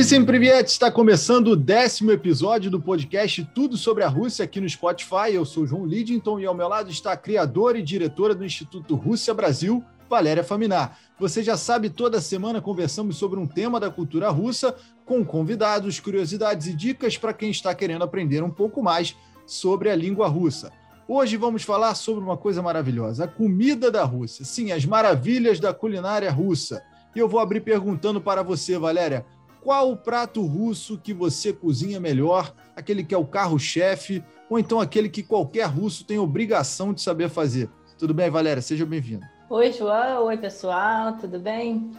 Vissim Privet está começando o décimo episódio do podcast Tudo sobre a Rússia aqui no Spotify. Eu sou João Lidington e ao meu lado está a criadora e diretora do Instituto Rússia Brasil, Valéria Faminar. Você já sabe, toda semana conversamos sobre um tema da cultura russa com convidados, curiosidades e dicas para quem está querendo aprender um pouco mais sobre a língua russa. Hoje vamos falar sobre uma coisa maravilhosa, a comida da Rússia. Sim, as maravilhas da culinária russa. E eu vou abrir perguntando para você, Valéria, qual o prato russo que você cozinha melhor, aquele que é o carro-chefe, ou então aquele que qualquer russo tem obrigação de saber fazer? Tudo bem, Valéria? Seja bem-vinda. Oi, João. Oi, pessoal. Tudo bem?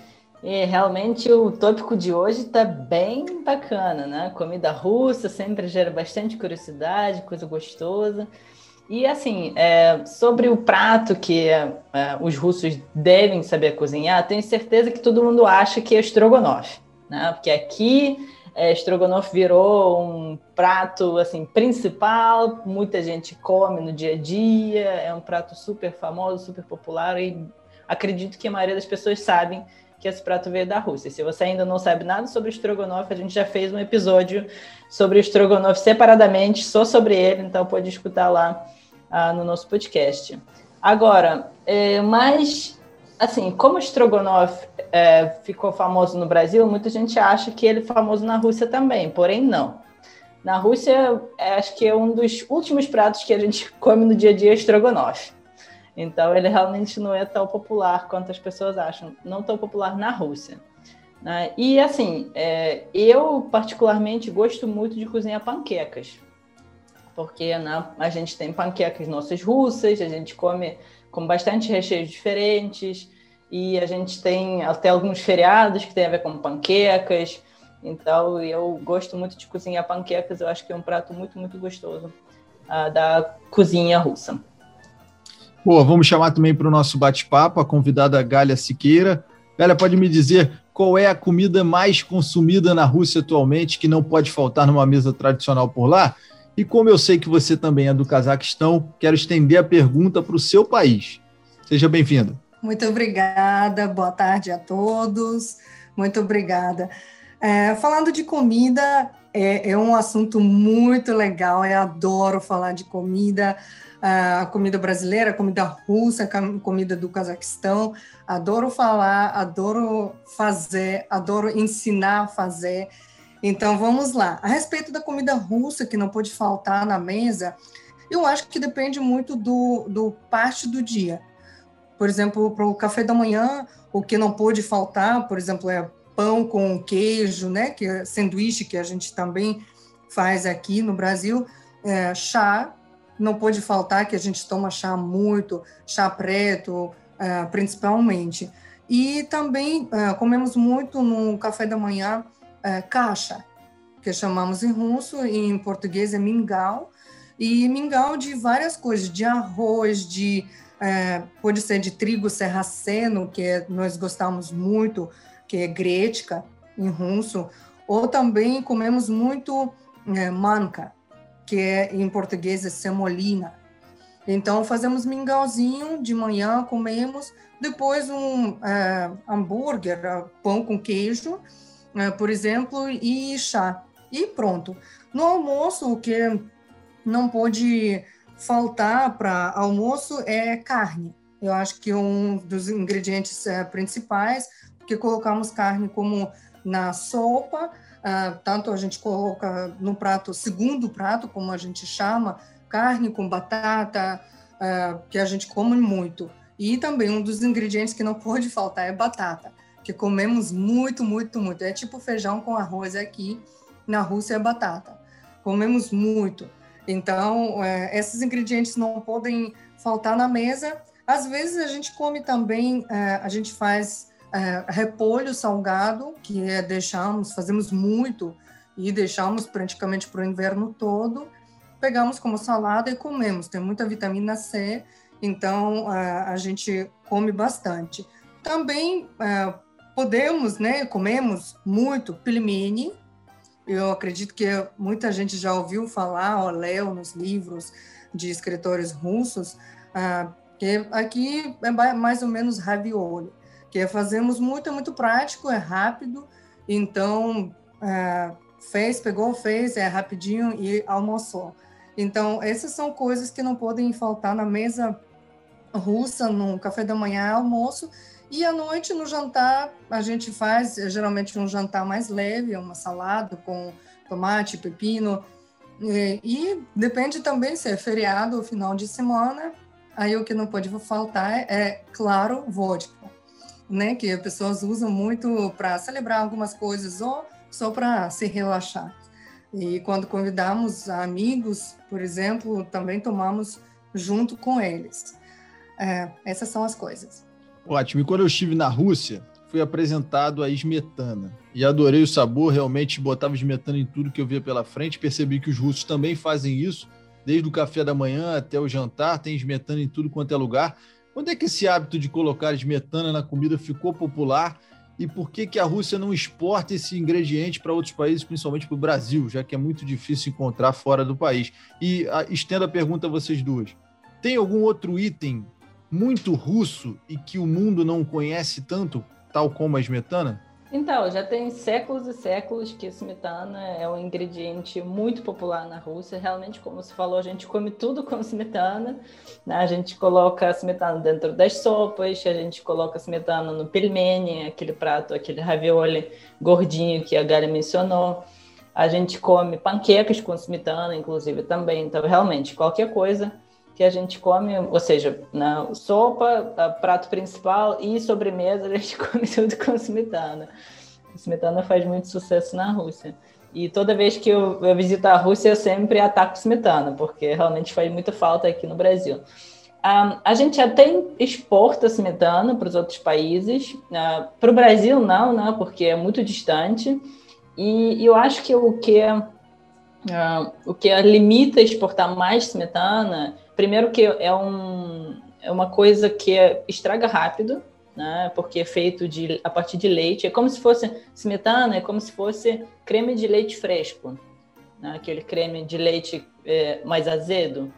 E realmente o tópico de hoje está bem bacana, né? Comida russa sempre gera bastante curiosidade, coisa gostosa. E assim, é, sobre o prato que é, os russos devem saber cozinhar, tenho certeza que todo mundo acha que é estrogonofe, né? Porque aqui é, estrogonofe virou um prato assim principal, muita gente come no dia a dia, é um prato super famoso, super popular e acredito que a maioria das pessoas sabem que esse prato veio da Rússia. Se você ainda não sabe nada sobre estrogonofe, a gente já fez um episódio sobre estrogonofe separadamente, só sobre ele, então pode escutar lá ah, no nosso podcast. Agora, é, mas, assim, como o Strogonoff é, ficou famoso no Brasil, muita gente acha que ele é famoso na Rússia também, porém não. Na Rússia, é, acho que é um dos últimos pratos que a gente come no dia a dia Strogonoff. Então, ele realmente não é tão popular quanto as pessoas acham, não tão popular na Rússia. Né? E, assim, é, eu particularmente gosto muito de cozinhar panquecas porque né, a gente tem panquecas nossas russas, a gente come com bastante recheios diferentes, e a gente tem até alguns feriados que tem a ver com panquecas. Então, eu gosto muito de cozinhar panquecas, eu acho que é um prato muito, muito gostoso uh, da cozinha russa. Boa, vamos chamar também para o nosso bate-papo a convidada Gália Siqueira. Gália, pode me dizer qual é a comida mais consumida na Rússia atualmente que não pode faltar numa mesa tradicional por lá? E como eu sei que você também é do Cazaquistão, quero estender a pergunta para o seu país. Seja bem-vindo. Muito obrigada, boa tarde a todos. Muito obrigada. É, falando de comida, é, é, um assunto muito legal, eu adoro falar de comida, a comida brasileira, a comida russa, a comida do Cazaquistão. Adoro falar, adoro fazer, adoro ensinar a fazer. Então vamos lá. A respeito da comida russa, que não pode faltar na mesa, eu acho que depende muito do, do parte do dia. Por exemplo, para o café da manhã, o que não pode faltar, por exemplo, é pão com queijo, né? Que é sanduíche que a gente também faz aqui no Brasil. É, chá, não pode faltar, que a gente toma chá muito, chá preto, é, principalmente. E também é, comemos muito no café da manhã é, caixa, que chamamos em russo, e em português é mingau, e mingau de várias coisas, de arroz, de é, pode ser de trigo serraceno, que é, nós gostamos muito, que é gretka em russo, ou também comemos muito é, manca, que é, em português é semolina. Então fazemos mingauzinho de manhã, comemos, depois um é, hambúrguer, pão com queijo, por exemplo, e chá. E pronto. No almoço, o que não pode faltar para almoço é carne. Eu acho que um dos ingredientes é, principais, porque colocamos carne como na sopa, uh, tanto a gente coloca no prato, segundo prato, como a gente chama, carne com batata, que a gente come muito. E também um dos ingredientes que não pode faltar é batata que comemos muito, muito, muito. É tipo feijão com arroz aqui, na Rússia é batata. Comemos muito. Então, é, esses ingredientes não podem faltar na mesa. Às vezes a gente come também, é, a gente faz é, repolho salgado, que é, deixamos, fazemos muito e deixamos praticamente para o inverno todo. Pegamos como salada e comemos. Tem muita vitamina C, então é, a gente come bastante. Também é, podemos, né, comemos muito pilmeni. Eu acredito que muita gente já ouviu falar, ou leu nos livros de escritores russos, ah, que aqui é mais ou menos ravioli, que fazemos muito, é muito prático, é rápido, então é, fez, pegou, fez, é rapidinho e almoçou. Então, essas são coisas que não podem faltar na mesa russa, no café da manhã, almoço, e à noite, no jantar, a gente faz geralmente um jantar mais leve, uma salada com tomate, pepino, e, e depende também se é feriado ou final de semana, aí o que não pode faltar é, claro, vodka, né, que as pessoas usam muito para celebrar algumas coisas ou só para se relaxar. E quando convidamos amigos, por exemplo, também tomamos junto com eles. É, essas são as coisas. Ótimo. E quando eu estive na Rússia, fui apresentado a esmetana. E adorei o sabor, realmente botava esmetana em tudo que eu via pela frente. Percebi que os russos também fazem isso, desde o café da manhã até o jantar, tem esmetana em tudo quanto é lugar. Quando é que esse hábito de colocar esmetana na comida ficou popular? E por que, que a Rússia não exporta esse ingrediente para outros países, principalmente para o Brasil, já que é muito difícil encontrar fora do país? E a, estendo a pergunta a vocês duas: tem algum outro item muito russo e que o mundo não conhece tanto, tal como a esmetana? Então, já tem séculos e séculos que a smetana é um ingrediente muito popular na Rússia. Realmente, como você falou, a gente come tudo com smetana. Né? A gente coloca a smetana dentro das sopas, a gente coloca a smetana no pelmeni, aquele prato, aquele ravioli gordinho que a Gali mencionou. A gente come panquecas com smetana, inclusive, também. Então, realmente, qualquer coisa que a gente come, ou seja, na sopa, prato principal e sobremesa, a gente come tudo com smetana. A smetana faz muito sucesso na Rússia. E toda vez que eu, eu visito a Rússia, eu sempre ataco smetana, porque realmente faz muita falta aqui no Brasil. Um, a gente até exporta smetana para os outros países. Uh, para o Brasil, não, né, porque é muito distante. E, e eu acho que o que, uh, o que limita exportar mais smetana Primeiro que é, um, é uma coisa que estraga rápido, né? Porque é feito de, a partir de leite. É como se fosse smetana, é como se fosse creme de leite fresco, né? aquele creme de leite é, mais azedo.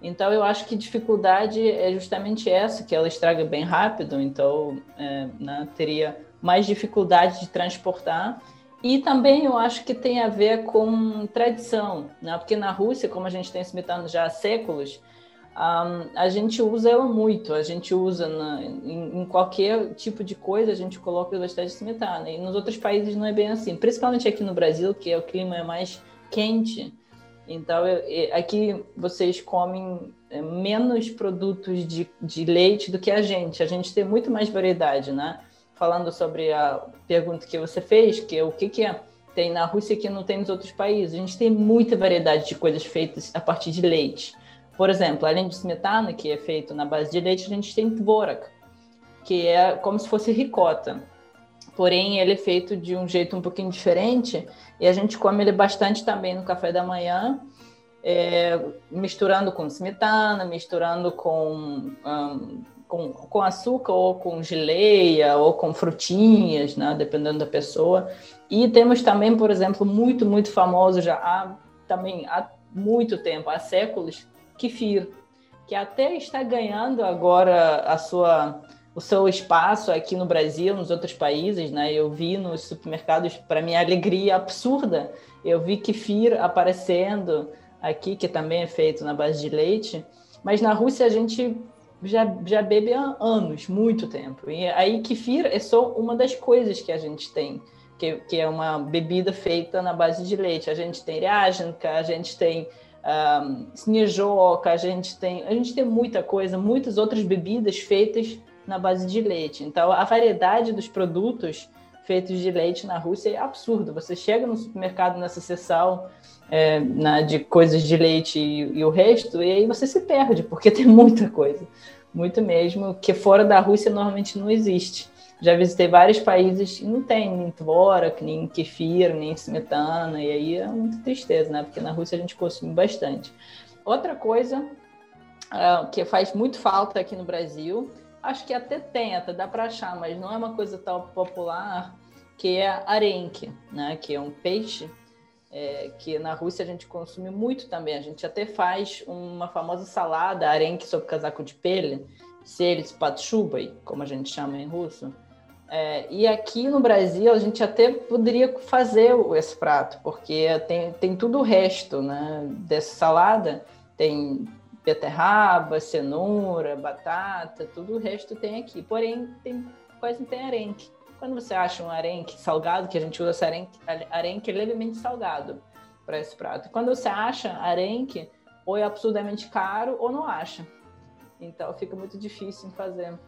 Então eu acho que dificuldade é justamente essa, que ela estraga bem rápido. Então é, né? teria mais dificuldade de transportar. E também eu acho que tem a ver com tradição, né? Porque na Rússia, como a gente tem smetana já há séculos, um, a gente usa ela muito, a gente usa na, em, em, qualquer tipo de coisa, a gente coloca bastante smetana. E nos outros países não é bem assim, principalmente aqui no Brasil, que é, o clima é mais quente. Então, eu, eu, aqui vocês comem é, menos produtos de, de leite do que a gente. A gente tem muito mais variedade, né? Falando sobre a pergunta que você fez, que é o que, que é, tem na Rússia que não tem nos outros países. A gente tem muita variedade de coisas feitas a partir de leite. Por exemplo, além de smetana, que é feito na base de leite, a gente tem tvorak, que é como se fosse ricota. Porém, ele é feito de um jeito um pouquinho diferente e a gente come ele bastante também no café da manhã, é, misturando com smetana, misturando com, um, com, com, açúcar ou com geleia ou com frutinhas, né, dependendo da pessoa. E temos também, por exemplo, muito, muito famoso já há, também há muito tempo, há séculos, kefir, que até está ganhando agora a sua o seu espaço aqui no Brasil, nos outros países, né? Eu vi nos supermercados, para minha alegria absurda, eu vi kefir aparecendo aqui, que também é feito na base de leite, mas na Rússia a gente já, já bebe há anos, muito tempo. E aí kefir é só uma das coisas que a gente tem, que, que é uma bebida feita na base de leite. A gente tem ryajanka, a gente tem um, a gente tem, a gente tem muita coisa, muitas outras bebidas feitas na base de leite. Então, a variedade dos produtos feitos de leite na Rússia é absurdo. Você chega no supermercado nessa seção é, na, de coisas de leite e, e, o resto, e aí você se perde, porque tem muita coisa, muito mesmo, que fora da Rússia normalmente não existe. Já visitei vários países e não tem nem tvorak, nem kefir, nem smetana, e aí é muita tristeza, né? Porque na Rússia a gente consome bastante. Outra coisa uh, que faz muito falta aqui no Brasil, acho que até tem, até dá para achar, mas não é uma coisa tão popular, que é arenque, né? Que é um peixe é, que na Rússia a gente consome muito também. A gente até faz uma famosa salada arenque sob casaco de pele, seles patchubai, como a gente chama em russo, É, e aqui no Brasil a gente até poderia fazer esse prato, porque tem, tem tudo o resto né, dessa salada. Tem beterraba, cenoura, batata, tudo o resto tem aqui. Porém, tem, quase não tem arenque. Quando você acha um arenque salgado, que a gente usa esse arenque, arenque levemente salgado para esse prato. Quando você acha arenque, ou é absurdamente caro ou não acha. Então fica muito difícil fazer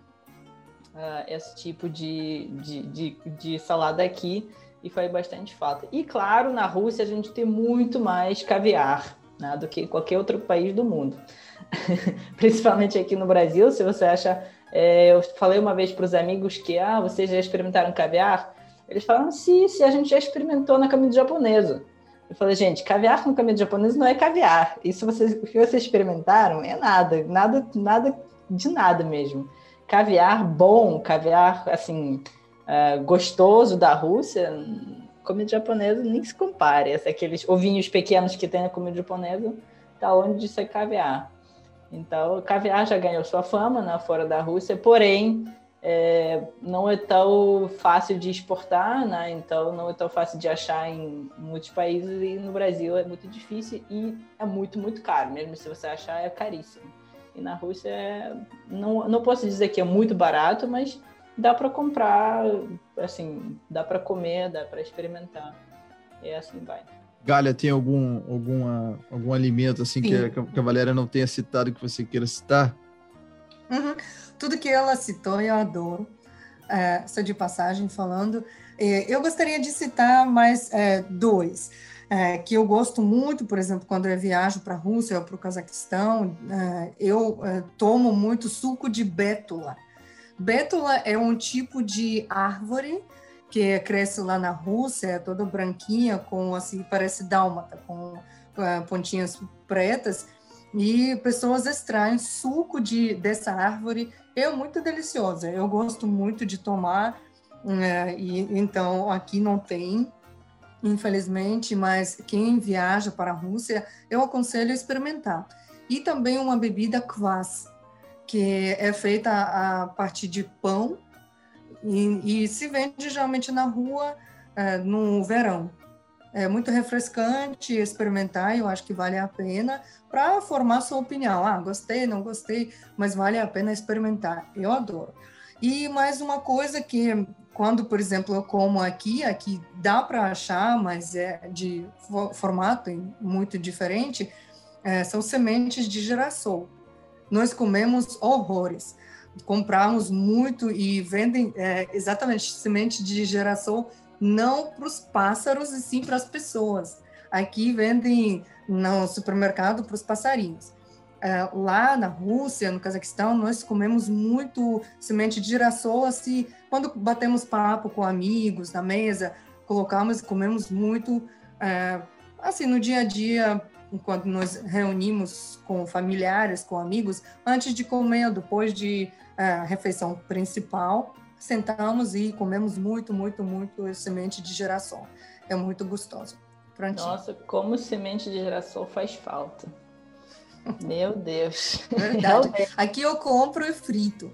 uh, esse tipo de, de, de, de salada aqui e faz bastante falta. E claro, na Rússia a gente tem muito mais caviar né, do que qualquer outro país do mundo. Principalmente aqui no Brasil, se você acha. É, eu falei uma vez para os amigos que ah, vocês já experimentaram caviar? Eles falaram, sim, sim, a gente já experimentou na comida japonesa. Eu falei, gente, caviar com comida japonesa não é caviar. Isso vocês, o que vocês experimentaram é nada, nada, nada de nada mesmo. Caviar bom, caviar assim uh, gostoso da Rússia, comida japonesa nem se compare. Aqueles ovinhos pequenos que tem na comida japonesa, tá longe de ser caviar. Então, caviar já ganhou sua fama né, fora da Rússia, porém, é, não é tão fácil de exportar, né? então não é tão fácil de achar em muitos países e no Brasil é muito difícil e é muito, muito caro. Mesmo se você achar, é caríssimo. E na Rússia, é, não, não posso dizer que é muito barato, mas dá para comprar, assim, dá para comer, dá para experimentar. E assim vai. Galha, tem algum, alguma, algum alimento assim que, que a Valéria não tenha citado que você queira citar? Uhum. Tudo que ela citou eu adoro. É, só de passagem falando. É, eu gostaria de citar mais é, dois. É, que eu gosto muito, por exemplo, quando eu viajo para a Rússia ou para o Cazaquistão, é, eu é, tomo muito suco de bétula. Bétula é um tipo de árvore que cresce lá na Rússia, é toda branquinha, com assim, parece dálmata, com uh, pontinhas pretas, e pessoas extraem suco de, dessa árvore, é muito deliciosa, eu gosto muito de tomar, uh, e então aqui não tem, infelizmente, mas quem viaja para a Rússia, eu aconselho a experimentar. E também uma bebida kvass, que é feita a partir de pão e, e se vende geralmente na rua é, no verão. É muito refrescante experimentar, eu acho que vale a pena para formar sua opinião. Ah, gostei, não gostei, mas vale a pena experimentar. Eu adoro. E mais uma coisa que quando, por exemplo, eu como aqui, aqui dá para achar, mas é de formato muito diferente, é, são sementes de girassol nós comemos horrores. Compramos muito e vendem é, exatamente semente de geração não para os pássaros e sim para as pessoas. Aqui vendem no supermercado para os passarinhos. É, lá na Rússia, no Cazaquistão, nós comemos muito semente de girassol, assim, quando batemos papo com amigos na mesa, colocamos e comemos muito, é, assim, no dia a dia, enquanto nos reunimos com familiares, com amigos, antes de comer depois de uh, refeição principal, sentamos e comemos muito, muito, muito semente de girassol. É muito gostoso. Prontinho. Nossa, como semente de girassol faz falta. Meu Deus. Verdade. Aqui eu compro e frito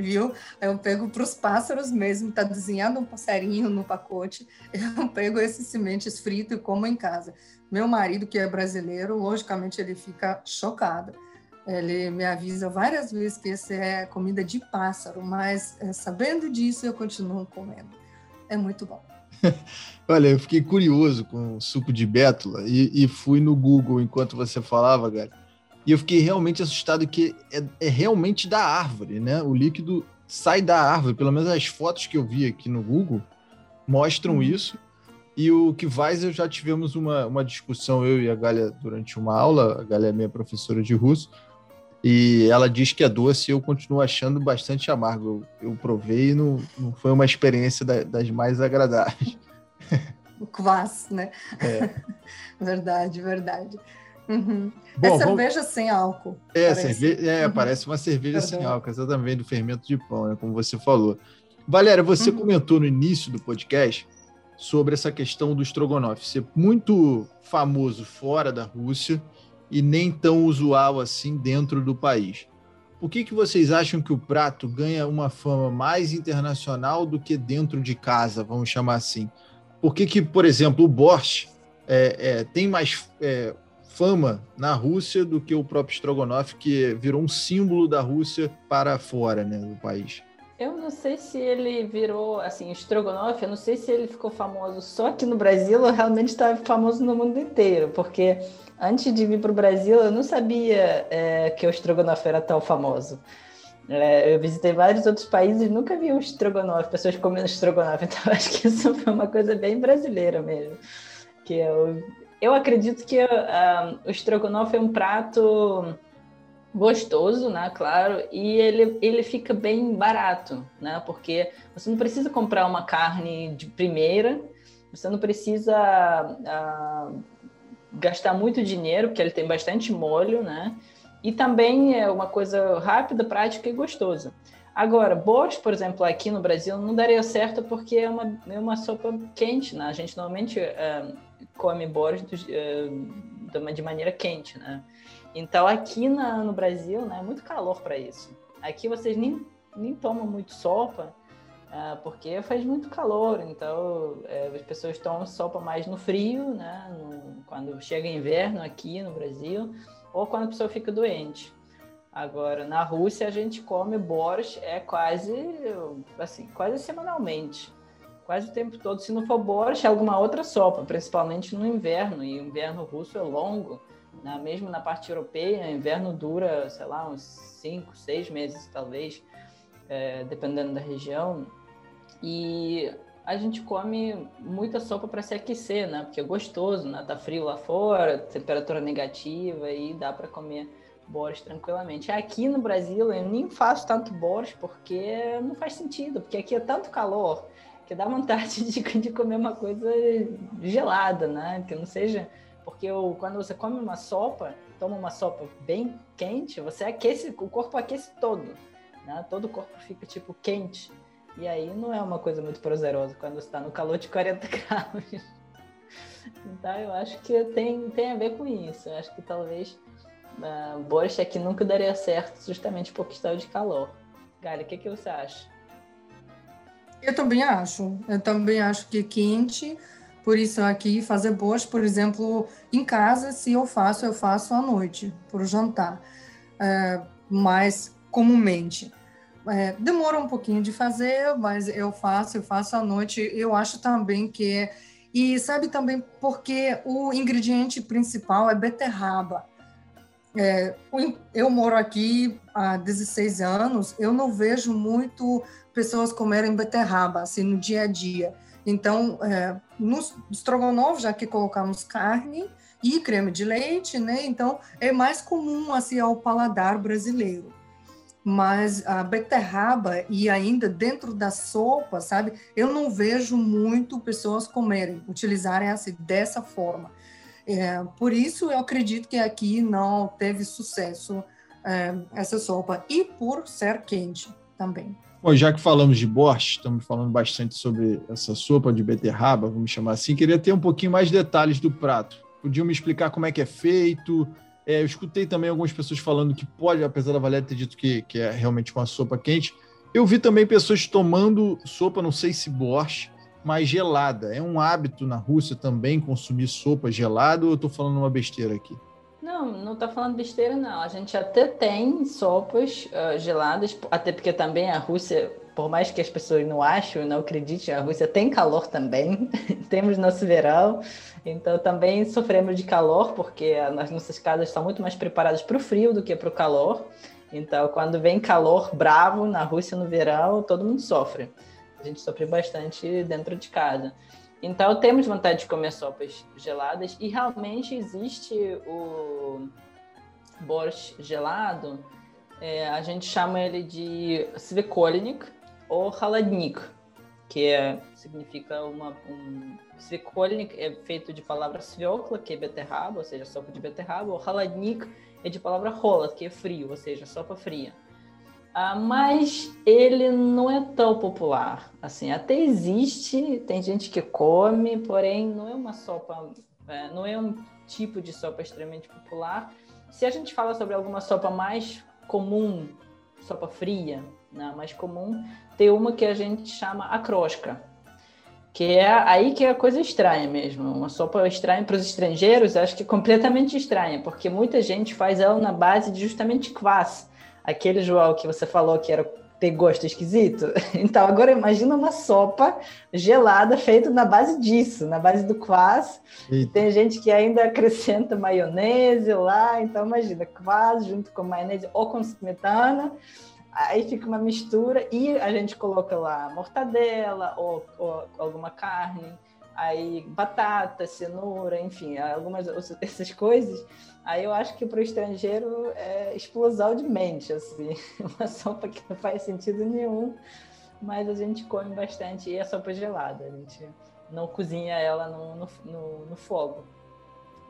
viu? Eu pego para os pássaros mesmo, tá desenhado um passarinho no pacote, eu pego esses sementes fritos e como em casa. Meu marido, que é brasileiro, logicamente ele fica chocado. Ele me avisa várias vezes que esse é comida de pássaro, mas é, sabendo disso eu continuo comendo. É muito bom. Olha, eu fiquei curioso com o suco de bétula e, e fui no Google enquanto você falava, galera e eu fiquei realmente assustado que é, é, realmente da árvore, né? O líquido sai da árvore, pelo menos as fotos que eu vi aqui no Google mostram uhum. isso. E o que eu já tivemos uma, uma discussão, eu e a Galia, durante uma aula, a Galia é minha professora de russo, e ela diz que é doce e eu continuo achando bastante amargo. Eu, eu provei e não, não foi uma experiência da, das mais agradáveis. O kvass, né? É. verdade, verdade. Uhum. Bom, é cerveja vamos... sem álcool. É, parece, cerveja, é, uhum. parece uma cerveja sem álcool, exatamente, do fermento de pão, né, como você falou. Valéria, você uhum. comentou no início do podcast sobre essa questão do estrogonofe ser muito famoso fora da Rússia e nem tão usual assim dentro do país. por que, que vocês acham que o prato ganha uma fama mais internacional do que dentro de casa, vamos chamar assim? Por que, que por exemplo, o borscht é, é, tem mais é, fama na Rússia do que o próprio Strogonoff, que virou um símbolo da Rússia para fora né, do país? Eu não sei se ele virou, assim, Strogonoff, eu não sei se ele ficou famoso só aqui no Brasil ou realmente está famoso no mundo inteiro, porque antes de vir para o Brasil eu não sabia é, que o Strogonoff era tão famoso. É, eu visitei vários outros países e nunca vi um Strogonoff, pessoas comendo Strogonoff, então acho que isso foi uma coisa bem brasileira mesmo. Que eu, eu acredito que uh, o Strogonoff é um prato gostoso, né? Claro, e ele, ele fica bem barato, né? Porque você não precisa comprar uma carne de primeira, você não precisa uh, gastar muito dinheiro, porque ele tem bastante molho, né? E também é uma coisa rápida, prática e gostosa. Agora, borscht, por exemplo, aqui no Brasil não daria certo porque é uma, é uma sopa quente, né? A gente normalmente uh, come borscht uh, de maneira quente, né? Então, aqui na, no Brasil, né, é muito calor para isso. Aqui vocês nem, nem tomam muito sopa, uh, porque faz muito calor. Então, uh, as pessoas tomam sopa mais no frio, né, no, quando chega inverno aqui no Brasil, ou quando a pessoa fica doente. Agora, na Rússia, a gente come borscht é quase, assim, quase semanalmente. Quase o tempo todo. Se não for borscht, é alguma outra sopa, principalmente no inverno. E o inverno russo é longo na, mesmo na parte europeia, o inverno dura, sei lá, uns 5, 6 meses talvez, é, dependendo da região. E a gente come muita sopa para se aquecer, né? Porque é gostoso, né? Tá frio lá fora, temperatura negativa e dá para comer borscht tranquilamente. Aqui no Brasil eu nem faço tanto borscht porque não faz sentido, porque aqui é tanto calor que dá vontade de, de comer uma coisa gelada, né? Que não seja porque o, quando você come uma sopa, toma uma sopa bem quente, você aquece, o corpo aquece todo, né? Todo o corpo fica tipo quente. E aí não é uma coisa muito prazerosa quando está no calor de 40 graus. Então eu acho que tem, tem a ver com isso. Eu acho que talvez uh, aqui nunca daria certo justamente por questão de calor. Galha, o que, que você acha? Eu também acho. Eu também acho que quente por isso aqui fazer boas, por exemplo, em casa, se eu faço, eu faço à noite, para o jantar. É, mais comumente. É, demora um pouquinho de fazer, mas eu faço, eu faço à noite. Eu acho também que e sabe também porque o ingrediente principal é beterraba. É, eu moro aqui há 16 anos, eu não vejo muito pessoas comerem beterraba assim no dia a dia. Então, é, no estrogonofe, já que colocamos carne e creme de leite, né? Então, é mais comum assim ao paladar brasileiro. Mas a beterraba e ainda dentro da sopa, sabe? Eu não vejo muito pessoas comerem, utilizarem assim dessa forma. É, por isso, eu acredito que aqui não teve sucesso é, essa sopa e por ser quente também. Bom, já que falamos de borscht, estamos falando bastante sobre essa sopa de beterraba, vamos chamar assim, queria ter um pouquinho mais de detalhes do prato. Podiam me explicar como é que é feito? É, eu escutei também algumas pessoas falando que pode, apesar da Valéria ter dito que, que é realmente uma sopa quente, eu vi também pessoas tomando sopa, não sei se borscht, mas gelada. É um hábito na Rússia também consumir sopa gelada ou eu estou falando uma besteira aqui? Não, não está falando besteira, não. A gente até tem sopas uh, geladas, até porque também a Rússia, por mais que as pessoas não achem, não acreditem, a Rússia tem calor também. Temos nosso verão, então também sofremos de calor, porque as nossas casas estão muito mais preparadas para o frio do que para o calor. Então, quando vem calor bravo na Rússia no verão, todo mundo sofre. A gente sofre bastante dentro de casa. Então, temos vontade de comer sopas geladas e realmente existe o borscht gelado. É, a gente chama ele de svekolnik ou haladnik, que é, significa uma... Um, svekolnik é feito de palavra svekla, que é beterraba, ou seja, sopa de beterraba, ou haladnik é de palavra rola, que é frio, ou seja, sopa fria. Ah, mas ele não é tão popular. Assim, até existe, tem gente que come, porém não é uma sopa, é, não é um tipo de sopa extremamente popular. Se a gente fala sobre alguma sopa mais comum sopa fria, né? mais comum, tem uma que a gente chama acrósca, que é aí que é a coisa estranha mesmo. Uma sopa estranha para os estrangeiros, acho que é completamente estranha, porque muita gente faz ela na base de justamente kvass. Aquele, João, que você falou que era ter gosto esquisito. Então, agora imagina uma sopa gelada feita na base disso, na base do kvass. Tem gente que ainda acrescenta maionese lá, então imagina, kvass junto com maionese ou com smetana. Aí fica uma mistura e a gente coloca lá mortadela ou, ou alguma carne, aí batata, cenoura, enfim, algumas essas coisas. Aí eu acho que para o estrangeiro é explosão de mente, assim, uma sopa que não faz sentido nenhum, mas a gente come bastante e é sopa gelada, a gente não cozinha ela no, no, no, no fogo.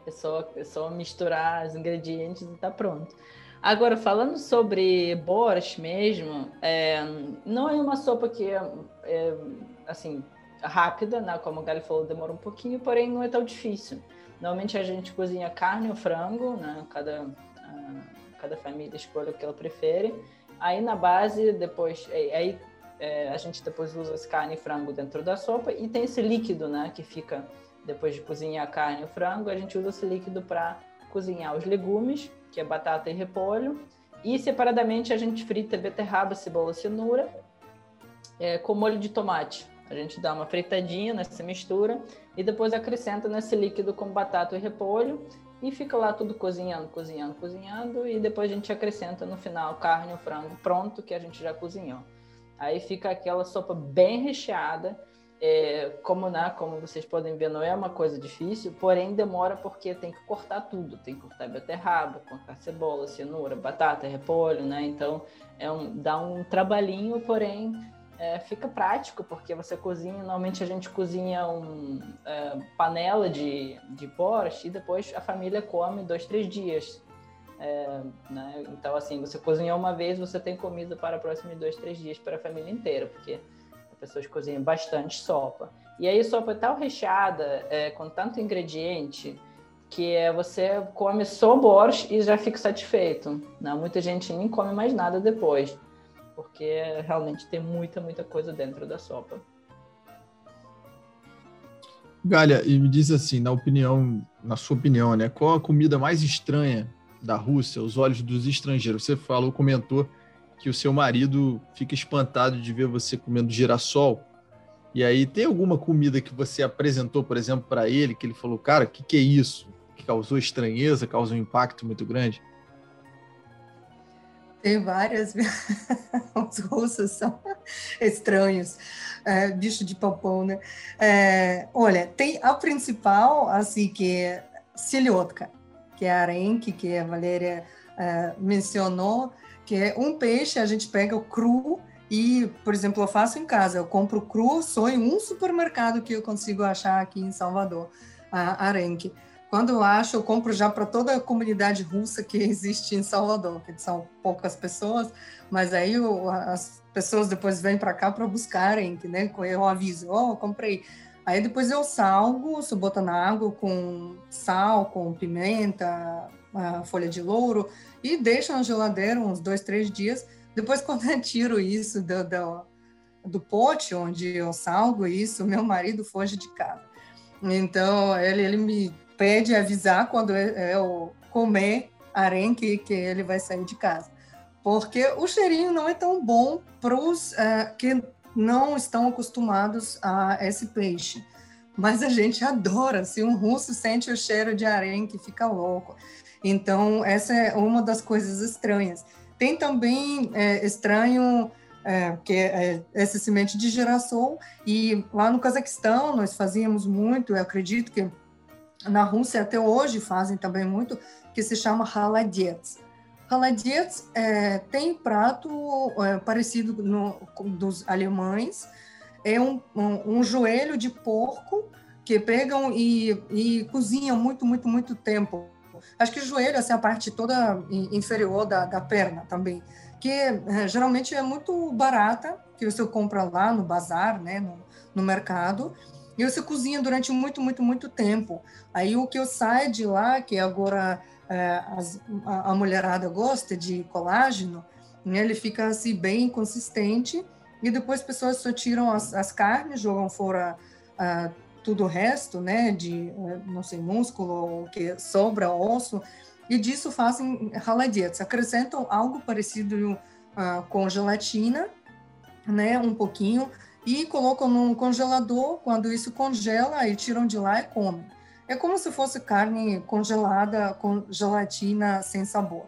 É só, é só misturar os ingredientes e está pronto. Agora, falando sobre borscht mesmo, é, não é uma sopa que é, é, assim, rápida, né? Como o Gali falou, demora um pouquinho, porém não é tão difícil. Normalmente a gente cozinha carne ou frango, né? Cada, uh, cada família escolhe o que ela prefere. Aí na base, depois, aí é, a gente depois usa esse carne e frango dentro da sopa e tem esse líquido, né? Que fica depois de cozinhar a carne e o frango, a gente usa esse líquido para cozinhar os legumes que é batata e repolho. E separadamente a gente frita beterraba, cebola, cenoura é, com molho de tomate. A gente dá uma fritadinha nessa mistura e depois acrescenta nesse líquido com batata e repolho e fica lá tudo cozinhando, cozinhando, cozinhando e depois a gente acrescenta no final carne ou frango pronto que a gente já cozinhou. Aí fica aquela sopa bem recheada é, como, né, como vocês podem ver, não é uma coisa difícil, porém demora porque tem que cortar tudo, tem que cortar beterraba, cortar cebola, cenoura, batata, repolho, né? Então é um, dá um trabalhinho, porém é, fica prático, porque você cozinha, normalmente a gente cozinha um é, panela de, de borscht e depois a família come dois, três dias. É, né? Então, assim, você cozinhou uma vez, você tem comida para os próximos dois, três dias para a família inteira, porque pessoas cozinham bastante sopa. E aí, sopa é tão recheada, é, com tanto ingrediente, que é, você come só borscht e já fica satisfeito. Né? Muita gente nem come mais nada depois, porque realmente tem muita, muita coisa dentro da sopa. Galha, e me diz assim, na opinião, na sua opinião, né, qual a comida mais estranha da Rússia, aos olhos dos estrangeiros? Você falou, comentou que o seu marido fica espantado de ver você comendo girassol. E aí, tem alguma comida que você apresentou, por exemplo, para ele, que ele falou, cara, o que, que é isso? Que causou estranheza, causou um impacto muito grande? Tem várias. Os russos são estranhos. É, bicho de papão, né? É, olha, tem a principal, assim, que é siliotka, que é a arenque, que a Valéria é, mencionou, que é um peixe, a gente pega o cru e, por exemplo, eu faço em casa, eu compro cru só em um supermercado que eu consigo achar aqui em Salvador, a arenque. Quando eu acho, eu compro já para toda a comunidade russa que existe em Salvador, que são poucas pessoas, mas aí eu, as pessoas depois vêm para cá para buscarem, né? Eu aviso, oh, comprei. Aí depois eu salgo, você bota na água com sal, com pimenta, folha de louro, e deixo na geladeira uns dois, três dias. Depois, quando eu tiro isso do, do, do pote onde eu salgo isso, meu marido foge de casa. Então, ele, ele me pede avisar quando eu comer arenque que ele vai sair de casa. Porque o cheirinho não é tão bom para os uh, que não estão acostumados a esse peixe. Mas a gente adora. Se um russo sente o cheiro de arenque, fica louco. Então, essa é uma das coisas estranhas. Tem também é, estranho, é, que é, é essa semente de girassol, e lá no Cazaquistão nós fazíamos muito, eu acredito que na Rússia até hoje fazem também muito, que se chama haladets. Haladets é, tem prato é, parecido no, dos alemães, é um, um, um, joelho de porco que pegam e, e cozinham muito, muito, muito tempo. Acho que o joelho, assim, a parte toda inferior da, da perna também, que é, geralmente é muito barata, que você compra lá no bazar, né, no, no mercado, e você cozinha durante muito, muito, muito tempo. Aí o que eu saio de lá, que agora é, as, a, a, mulherada gosta de colágeno, né? ele fica assim bem consistente, e depois as pessoas só tiram as, as carnes, jogam fora uh, tudo o resto, né, de, uh, não sei, músculo, que sobra, osso, e disso fazem raladetes, acrescentam algo parecido uh, com gelatina, né, um pouquinho, e colocam no congelador, quando isso congela, aí tiram de lá e comem. É como se fosse carne congelada com gelatina sem sabor.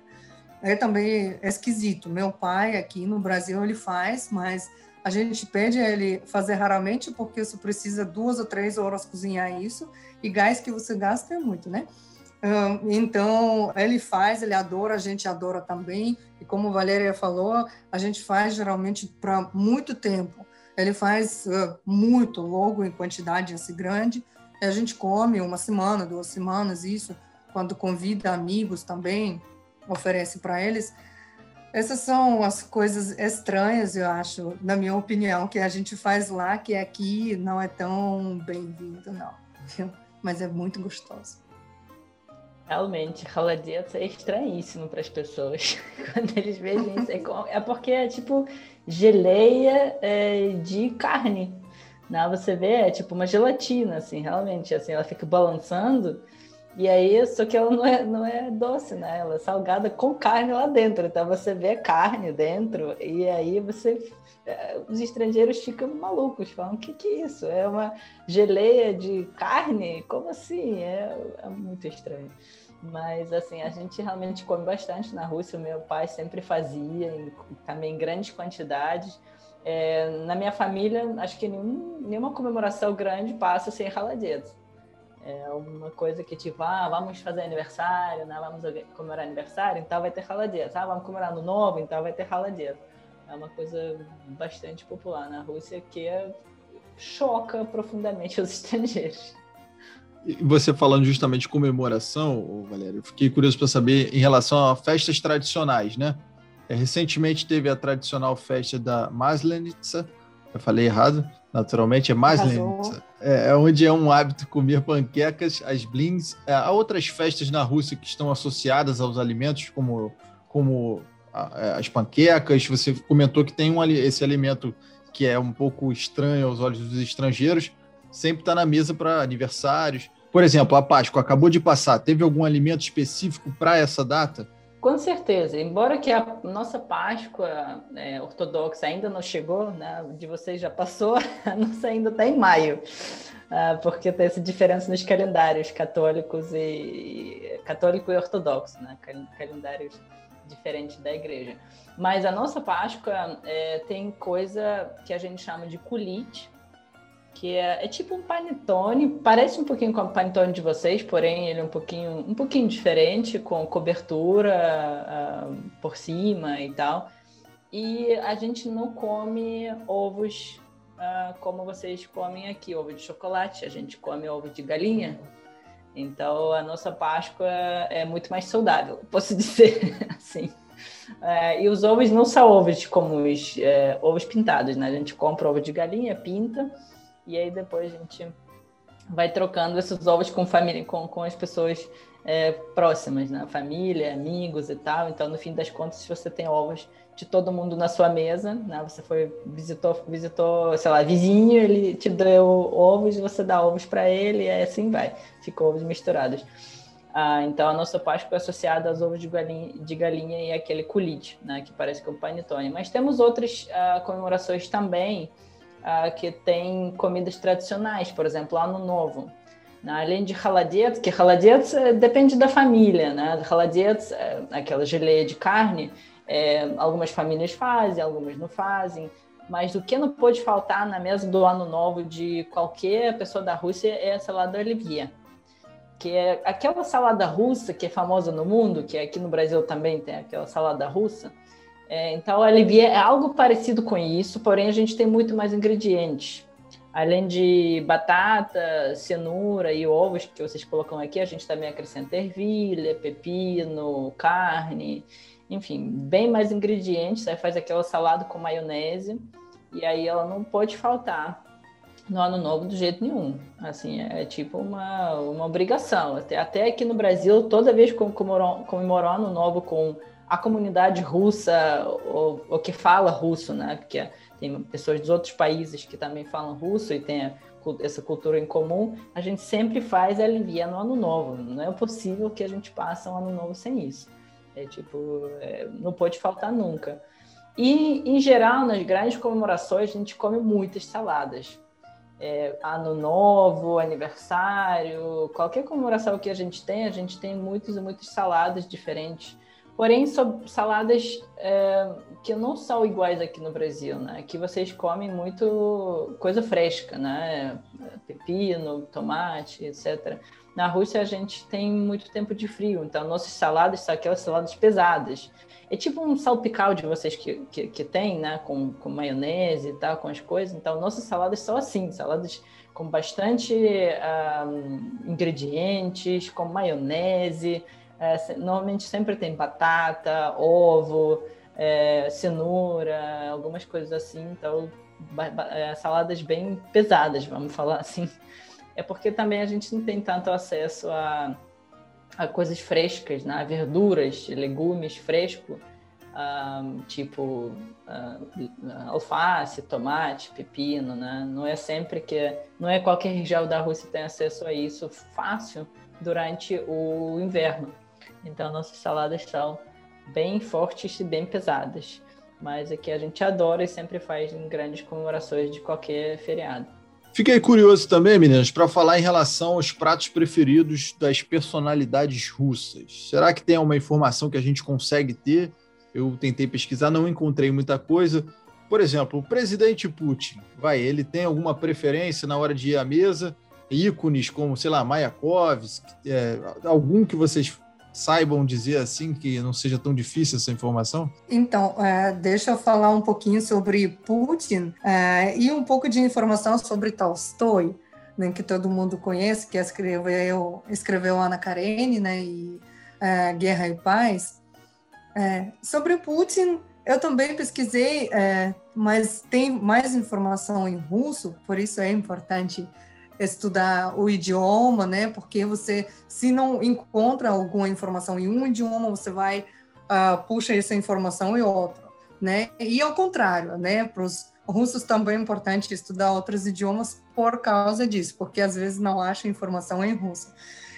É também esquisito. Meu pai aqui no Brasil ele faz, mas a gente pede ele fazer raramente porque você precisa duas ou três horas cozinhar isso e gás que você gasta é muito, né? Então, ele faz, ele adora, a gente adora também. E como a Valéria falou, a gente faz geralmente para muito tempo. Ele faz uh, muito, logo em quantidade assim grande. E a gente come uma semana, duas semanas, isso. Quando convida amigos também, oferece para eles. Essas são as coisas estranhas, eu acho, na minha opinião, que a gente faz lá, que aqui não é tão bem-vindo, não. Mas é muito gostoso. Realmente, raladetes é estranhíssimo para as pessoas. Quando eles veem isso, é, é porque é tipo geleia é, de carne. Né? Você vê, é tipo uma gelatina, assim, realmente. Assim, ela fica balançando e aí, só que ela não é, não é doce, né? Ela é salgada com carne lá dentro. Então você vê carne dentro, e aí você. É, os estrangeiros ficam malucos, falam: o que, que é isso? É uma geleia de carne? Como assim? É, é muito estranho. Mas, assim, a gente realmente come bastante na Rússia. O meu pai sempre fazia, em, também em grandes quantidades. É, na minha família, acho que nenhum, nenhuma comemoração grande passa sem raladetes. É uma coisa que tipo, ah, vamos fazer aniversário, né? vamos comemorar aniversário, então vai ter raladeira. Ah, vamos comemorar no novo, então vai ter raladeira. É uma coisa bastante popular na Rússia que choca profundamente os estrangeiros. E você falando justamente de comemoração, Valério, fiquei curioso para saber em relação a festas tradicionais, né? É, recentemente teve a tradicional festa da Maslenitsa, eu falei errado, naturalmente, é Maslenitsa é, é, onde é um hábito comer panquecas, as blins. É, há outras festas na Rússia que estão associadas aos alimentos, como, como a, as panquecas. Você comentou que tem um, esse alimento que é um pouco estranho aos olhos dos estrangeiros, sempre está na mesa para aniversários. Por exemplo, a Páscoa acabou de passar. Teve algum alimento específico para essa data? Com certeza, embora que a nossa Páscoa é, ortodoxa ainda não chegou, né, de vocês já passou, a nossa ainda está em maio, uh, porque tem essa diferença nos calendários católicos e católico e ortodoxo, né, calendários diferentes da igreja. Mas a nossa Páscoa é, tem coisa que a gente chama de kulit, que é, é, tipo um panetone, parece um pouquinho com o panetone de vocês, porém ele é um pouquinho, um pouquinho diferente, com cobertura uh, por cima e tal. E a gente não come ovos uh, como vocês comem aqui, ovo de chocolate, a gente come ovo de galinha. Então a nossa Páscoa é muito mais saudável, posso dizer assim. É, e os ovos não são ovos como os é, ovos pintados, né? A gente compra ovo de galinha, pinta, e aí depois a gente vai trocando esses ovos com família, com, com as pessoas é, próximas, né? Família, amigos e tal. Então, no fim das contas, se você tem ovos de todo mundo na sua mesa, né? Você foi visitou, visitou, sei lá, vizinho, ele te deu ovos, você dá ovos para ele e assim vai. Ficam ovos misturados. Ah, então, a nossa Páscoa é associada aos ovos de galinha, de galinha e aquele culite, né? Que parece que é um panetone. Mas temos outras ah, comemorações também uh, que tem comidas tradicionais, por exemplo, Ano Novo. Né? Além de haladets, que haladets eh, depende da família, né? Haladets, é aquela geleia de carne, é, algumas famílias fazem, algumas não fazem. Mas o que não pode faltar na mesa do Ano Novo de qualquer pessoa da Rússia é a salada olivia que é aquela salada russa que é famosa no mundo, que aqui no Brasil também tem aquela salada russa, é, então, o Olivier é algo parecido com isso, porém a gente tem muito mais ingredientes. Além de batata, cenoura e ovos que vocês colocam aqui, a gente também acrescenta ervilha, pepino, carne, enfim, bem mais ingredientes. Aí faz aquela salada com maionese e aí ela não pode faltar no ano novo do jeito nenhum. Assim, é tipo uma, uma obrigação. Até, até aqui no Brasil, toda vez que comemorou, comemorou ano novo com a comunidade russa, ou, ou que fala russo, né? Porque tem pessoas dos outros países que também falam russo e tem a, essa cultura em comum, a gente sempre faz a Livia no Ano Novo. Não é possível que a gente passe um Ano Novo sem isso. É tipo, é, não pode faltar nunca. E, em geral, nas grandes comemorações, a gente come muitas saladas. É, ano novo, aniversário, qualquer comemoração que a gente tem, a gente tem muitas e muitas saladas diferentes. Porém, saladas é, que não são iguais aqui no Brasil, né? Aqui vocês comem muito coisa fresca, né? Pepino, tomate, etc. Na Rússia a gente tem muito tempo de frio, então nossas saladas são aquelas saladas pesadas. É tipo um salpicão de vocês que, que, que tem, né? Com, com maionese e tal, com as coisas. Então, nossas saladas são assim, saladas com bastante um, ingredientes, com maionese. É, normalmente sempre tem batata, ovo, é, cenoura, algumas coisas assim. Então, é, saladas bem pesadas, vamos falar assim. É porque também a gente não tem tanto acesso a a coisas frescas, né? verduras, legumes frescos, tipo uh, alface, tomate, pepino, né? Não é sempre que não é qualquer região da Rússia tem acesso a isso fácil durante o inverno. Então nossas saladas são bem fortes e bem pesadas, mas aqui a gente adora e sempre faz em grandes comemorações de qualquer feriado. Fiquei curioso também, meninas, para falar em relação aos pratos preferidos das personalidades russas. Será que tem uma informação que a gente consegue ter? Eu tentei pesquisar, não encontrei muita coisa. Por exemplo, o presidente Putin, vai, ele tem alguma preferência na hora de ir à mesa? Ícones como, sei lá, Mayakovsky, é, algum que vocês saibam dizer assim, que não seja tão difícil essa informação? Então, é, deixa eu falar um pouquinho sobre Putin é, e um pouco de informação sobre Tolstói, né, que todo mundo conhece, que escreveu, escreveu Ana Karenina né, e é, Guerra e Paz. É, sobre Putin, eu também pesquisei, é, mas tem mais informação em russo, por isso é importante estudar o idioma, né? Porque você, se não encontra alguma informação em um idioma, você vai uh, puxa essa informação em outro, né? E ao contrário, né? Para os russos também é importante estudar outros idiomas por causa disso, porque às vezes não acha informação em russo.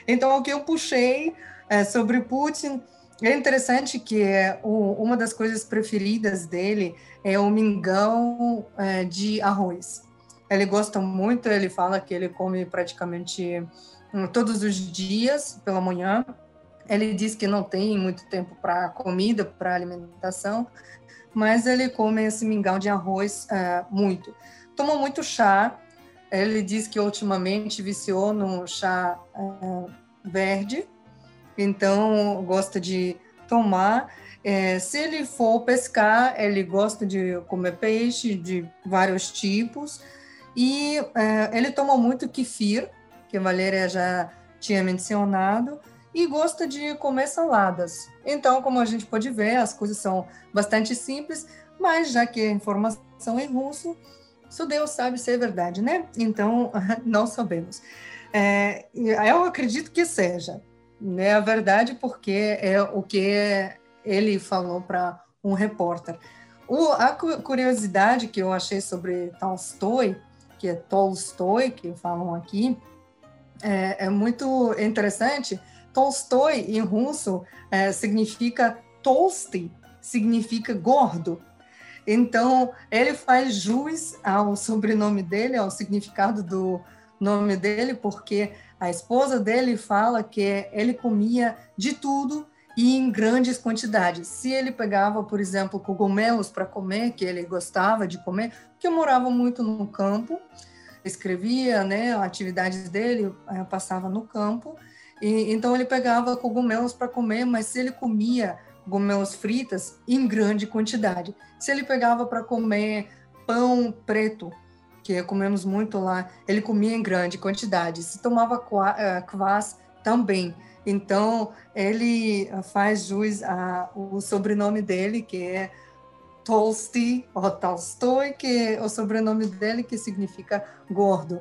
Então, o que eu puxei é, sobre Putin é interessante que é, o, uma das coisas preferidas dele é o mingau é, de arroz. Ele gosta muito, ele fala que ele come praticamente hum, todos os dias pela manhã. Ele diz que não tem muito tempo para comida, para alimentação, mas ele come esse mingau de arroz uh, muito. Toma muito chá. Ele diz que ultimamente viciou no chá uh, verde, então gosta de tomar. É, se ele for pescar, ele gosta de comer peixe de vários tipos. E é, ele toma muito kefir, que a Valéria já tinha mencionado, e gosta de comer saladas. Então, como a gente pode ver, as coisas são bastante simples, mas já que a informação é em russo, só Deus sabe se é verdade, né? Então, não sabemos. É, eu acredito que seja, né? A verdade, porque é o que ele falou para um repórter. O, a curiosidade que eu achei sobre Tolstói que é Tolstói, que falam aqui, é, é muito interessante. Tolstói, em russo, é, significa Tolsty, significa gordo. Então, ele faz jus ao sobrenome dele, ao significado do nome dele, porque a esposa dele fala que ele comia de tudo e em grandes quantidades. Se ele pegava, por exemplo, cogumelos para comer, que ele gostava de comer, que morava muito no campo, escrevia, né, atividades dele, eh, passava no campo, e então ele pegava cogumelos para comer, mas se ele comia cogumelos fritas em grande quantidade, se ele pegava para comer pão preto, que comemos muito lá, ele comia em grande quantidade, se tomava kvass eh, também, então, ele faz jus ao sobrenome dele, que é Tolsty, ou Tolstói, que é o sobrenome dele, que significa gordo.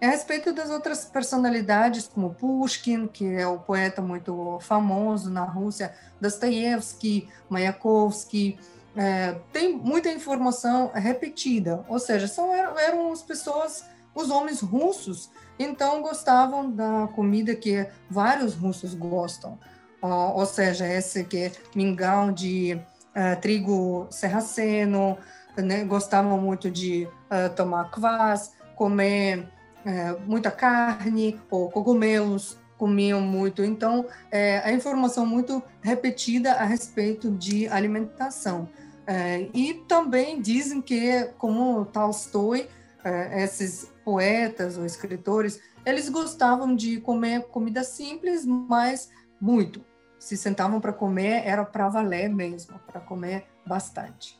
a respeito das outras personalidades, como Pushkin, que é o poeta muito famoso na Rússia, Dostoiévski, Mayakovsky, é, tem muita informação repetida, ou seja, são, eram as pessoas, os homens russos, então gostavam da comida que vários russos gostam, ou, ou seja, esse que é mingau de uh, trigo serraceno, né, gostavam muito de uh, tomar kvass, comer uh, muita carne ou cogumelos, comiam muito. Então, é, a informação muito repetida a respeito de alimentação. É, e também dizem que, como Tolstói, é, esses poetas ou escritores, eles gostavam de comer comida simples, mas muito. Se sentavam para comer, era para valer mesmo, para comer bastante.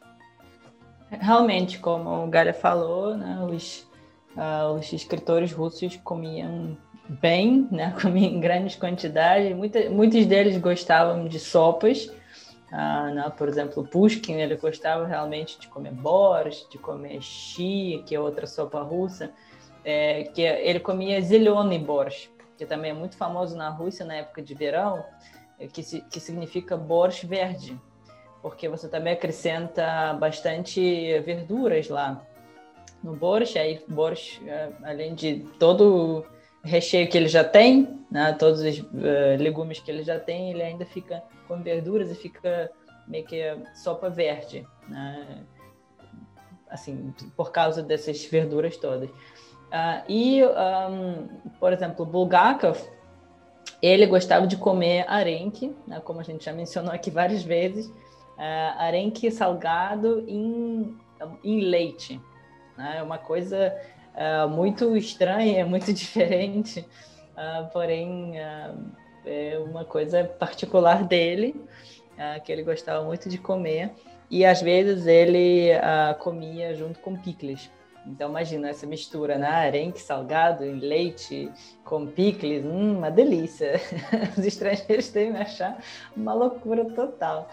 Realmente, como o Galha falou, né, os, uh, os escritores russos comiam bem, né, comiam em grandes quantidades. Muita, muitos deles gostavam de sopas, ah, né? Por exemplo, Pushkin, ele gostava realmente de comer borscht, de comer shi, que é outra sopa russa, é, que ele comia zeleony borscht, que também é muito famoso na Rússia na época de verão, é, que, se, que significa borscht verde, porque você também acrescenta bastante verduras lá no borscht, aí borscht, é, além de todo o recheio que ele já tem, né, todos os uh, legumes que ele já tem, ele ainda fica com verduras e fica meio que sopa verde, né? Assim, por causa dessas verduras todas. Uh, e, um, por exemplo, Bulgakov, ele gostava de comer arenque, né, como a gente já mencionou aqui várias vezes, uh, arenque salgado em, em leite. Né? É uma coisa uh, muito estranha, muito diferente, porém é uma coisa particular dele, que ele gostava muito de comer. E às vezes ele comia junto com picles. Então imagina essa mistura, né? Arenque salgado em leite com picles, hum, uma delícia. Os estrangeiros devem achar uma loucura total.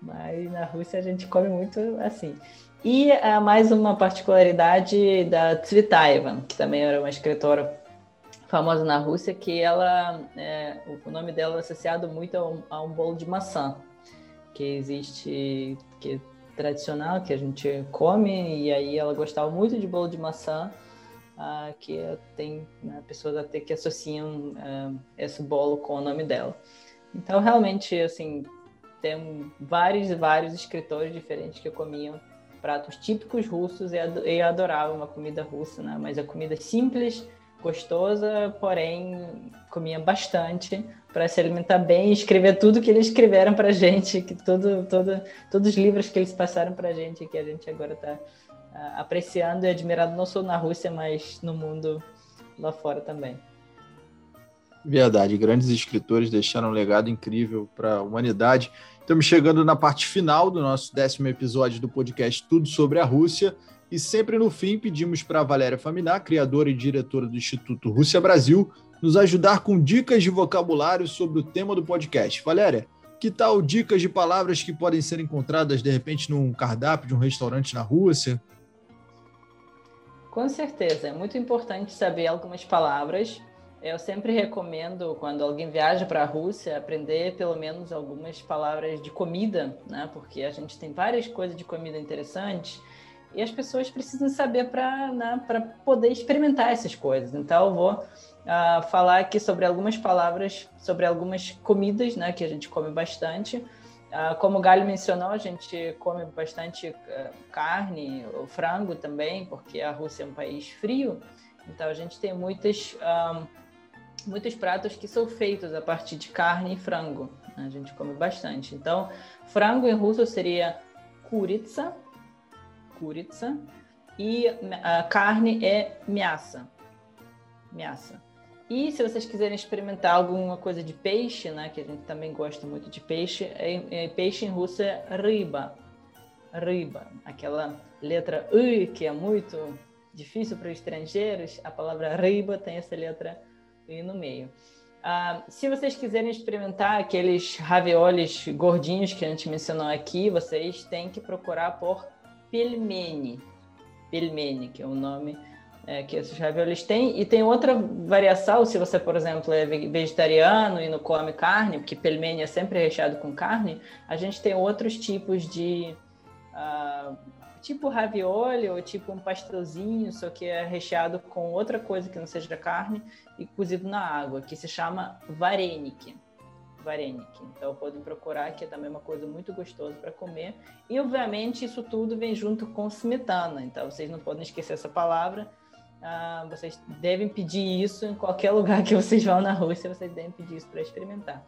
Mas na Rússia a gente come muito assim. E uh, mais uma particularidade da Tsvetaeva, que também era uma escritora famosa na Rússia, que ela, é, o nome dela é associado muito a um, a um, bolo de maçã, que existe, que tradicional, que a gente come, e aí ela gostava muito de bolo de maçã, uh, que tem né, pessoas até que associam uh, esse bolo com o nome dela. Então, realmente, assim, tem vários e vários escritores diferentes que comiam pratos típicos russos e adoravam a comida russa, né? Mas a comida simples, gostosa, porém comia bastante para se alimentar bem escrever tudo que eles escreveram para gente, que tudo, tudo, todos os livros que eles passaram para gente, que a gente agora está uh, ah, apreciando e admirando não só na Rússia, mas no mundo lá fora também. Verdade, grandes escritores deixaram um legado incrível para a humanidade. Estamos chegando na parte final do nosso décimo episódio do podcast Tudo sobre a Rússia. E sempre no fim pedimos para a Valéria Faminar, criadora e diretora do Instituto Rússia Brasil, nos ajudar com dicas de vocabulário sobre o tema do podcast. Valéria, que tal dicas de palavras que podem ser encontradas de repente num cardápio de um restaurante na Rússia? Com certeza, é muito importante saber algumas palavras. Eu sempre recomendo, quando alguém viaja para a Rússia, aprender pelo menos algumas palavras de comida, né? Porque a gente tem várias coisas de comida interessantes e as pessoas precisam saber para né, poder experimentar essas coisas. Então, eu vou uh, falar aqui sobre algumas palavras, sobre algumas comidas né, que a gente come bastante. Uh, como o Galho mencionou, a gente come bastante uh, carne, o frango também, porque a Rússia é um país frio. Então, a gente tem muitas, muitos pratos que são feitos a partir de carne e frango. Né? A gente come bastante. Então, frango em russo seria kuritsa, kuritsa e a carne é miassa. Miassa. E se vocês quiserem experimentar alguma coisa de peixe, né, que a gente também gosta muito de peixe, é, é peixe em russo é riba. Riba, aquela letra U que é muito difícil para os estrangeiros, a palavra riba tem essa letra U no meio. Uh, se vocês quiserem experimentar aqueles raviolis gordinhos que a gente mencionou aqui, vocês têm que procurar por pelmeni. Pelmeni, que é o nome é, que esses raviolis têm. E tem outra variação, se você, por exemplo, é vegetariano e não come carne, porque pelmeni é sempre recheado com carne, a gente tem outros tipos de... Uh, tipo ravioli ou tipo um pastelzinho, só que é recheado com outra coisa que não seja carne e cozido na água, que se chama vareniki. Vareniki. Então podem procurar, que é também uma coisa muito gostosa para comer. E obviamente isso tudo vem junto com smetana, então vocês não podem esquecer essa palavra. Ah, vocês devem pedir isso em qualquer lugar que vocês vão na Rússia, vocês devem pedir isso para experimentar.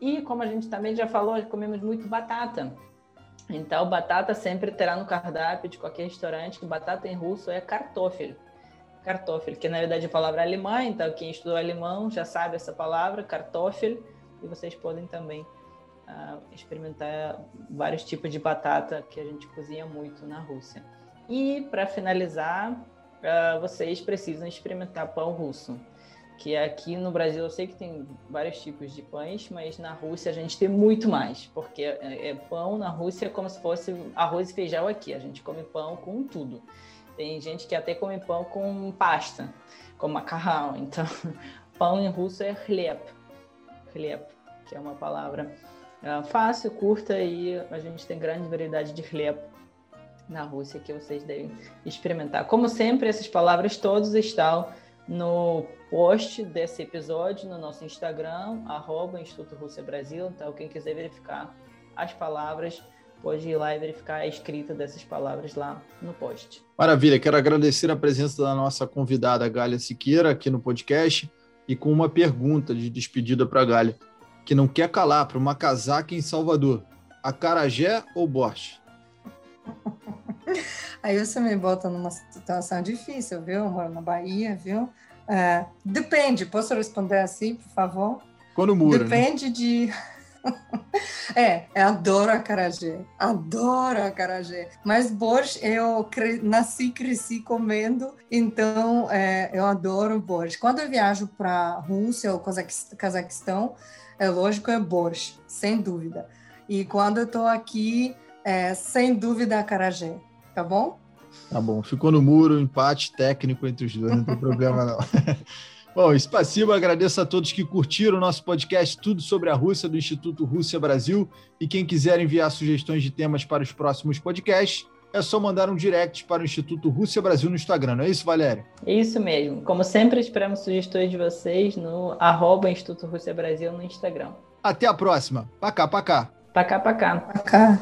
E como a gente também já falou, comemos muito batata. Então, batata sempre terá no cardápio de qualquer restaurante que batata em russo é kartoffel. Kartoffel, que na verdade é a palavra alemã, então quem estudou alemão já sabe essa palavra, kartoffel, e vocês podem também uh, experimentar vários tipos de batata que a gente cozinha muito na Rússia. E para finalizar, uh, vocês precisam experimentar pão russo, que aqui no Brasil eu sei que tem vários tipos de pães, mas na Rússia a gente tem muito mais, porque é, é pão na Rússia é como se fosse arroz e feijão aqui, a gente come pão com tudo. Tem gente que até come pão com pasta, com macarrão. Então, pão em russo é chleb, chleb, que é uma palavra uh, fácil, curta e a gente tem grande variedade de chleb na Rússia que vocês devem experimentar. Como sempre, essas palavras todas estão no post desse episódio no nosso Instagram, arroba Instituto Rússia Brasil. Então, quem quiser verificar as palavras, pode ir lá e verificar a escrita dessas palavras lá no post. Maravilha, quero agradecer a presença da nossa convidada Gália Siqueira aqui no podcast e com uma pergunta de despedida para a Gália, que não quer calar para uma casaca em Salvador. Acarajé ou Borscht? Aí você me bota numa situação difícil, viu? Eu moro na Bahia, viu? É, depende, posso responder assim, por favor? Quando muro. Né? Depende né? de. É, eu adoro acarajé, adoro acarajé. Mas borscht eu cre... nasci, cresci comendo, então é, eu adoro borscht. Quando eu viajo para Rússia ou Cazaquistão, é lógico é borscht, sem dúvida. E quando eu estou aqui, é, sem dúvida acarajé tá bom? Tá bom, ficou no muro, empate técnico entre os dois, não tem problema não. Bom, Spaciba, agradeço a todos que curtiram o nosso podcast Tudo sobre a Rússia, do Instituto Rússia Brasil. E quem quiser enviar sugestões de temas para os próximos podcasts, é só mandar um direct para o Instituto Rússia Brasil no Instagram, não é isso, Valéria? Isso mesmo. Como sempre, esperamos sugestões de vocês no arroba Instituto Rússia Brasil no Instagram. Até a próxima. Pacá, pacá. Pacá, pacá. Pacá.